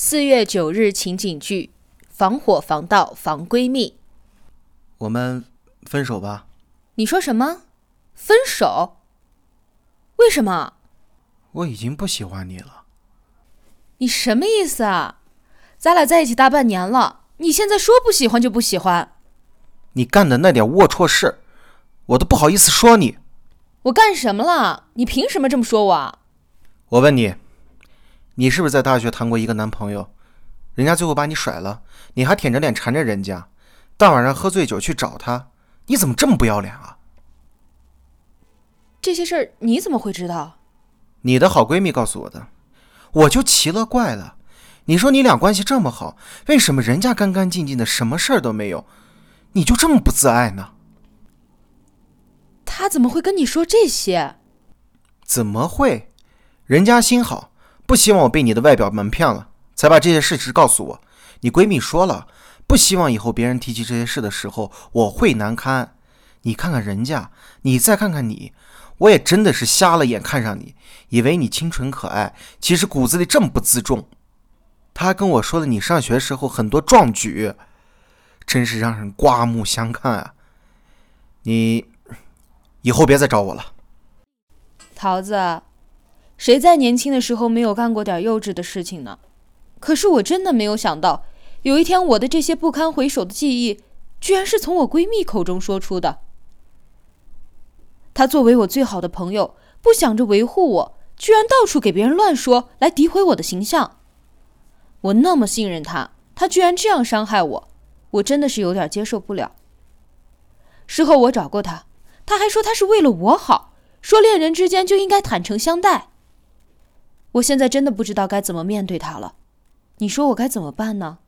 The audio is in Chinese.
四月九日情景剧：防火防盗防闺蜜。我们分手吧。你说什么？分手？为什么？我已经不喜欢你了。你什么意思啊？咱俩在一起大半年了，你现在说不喜欢就不喜欢？你干的那点龌龊事，我都不好意思说你。我干什么了？你凭什么这么说我？我问你。你是不是在大学谈过一个男朋友？人家最后把你甩了，你还舔着脸缠着人家，大晚上喝醉酒去找他，你怎么这么不要脸啊？这些事儿你怎么会知道？你的好闺蜜告诉我的，我就奇了怪了。你说你俩关系这么好，为什么人家干干净净的，什么事儿都没有，你就这么不自爱呢？他怎么会跟你说这些？怎么会？人家心好。不希望我被你的外表蒙骗了，才把这些事实告诉我。你闺蜜说了，不希望以后别人提起这些事的时候我会难堪。你看看人家，你再看看你，我也真的是瞎了眼看上你，以为你清纯可爱，其实骨子里这么不自重。他跟我说了你上学时候很多壮举，真是让人刮目相看啊！你以后别再找我了，桃子。谁在年轻的时候没有干过点幼稚的事情呢？可是我真的没有想到，有一天我的这些不堪回首的记忆，居然是从我闺蜜口中说出的。她作为我最好的朋友，不想着维护我，居然到处给别人乱说，来诋毁我的形象。我那么信任她，她居然这样伤害我，我真的是有点接受不了。事后我找过她，她还说她是为了我好，说恋人之间就应该坦诚相待。我现在真的不知道该怎么面对他了，你说我该怎么办呢？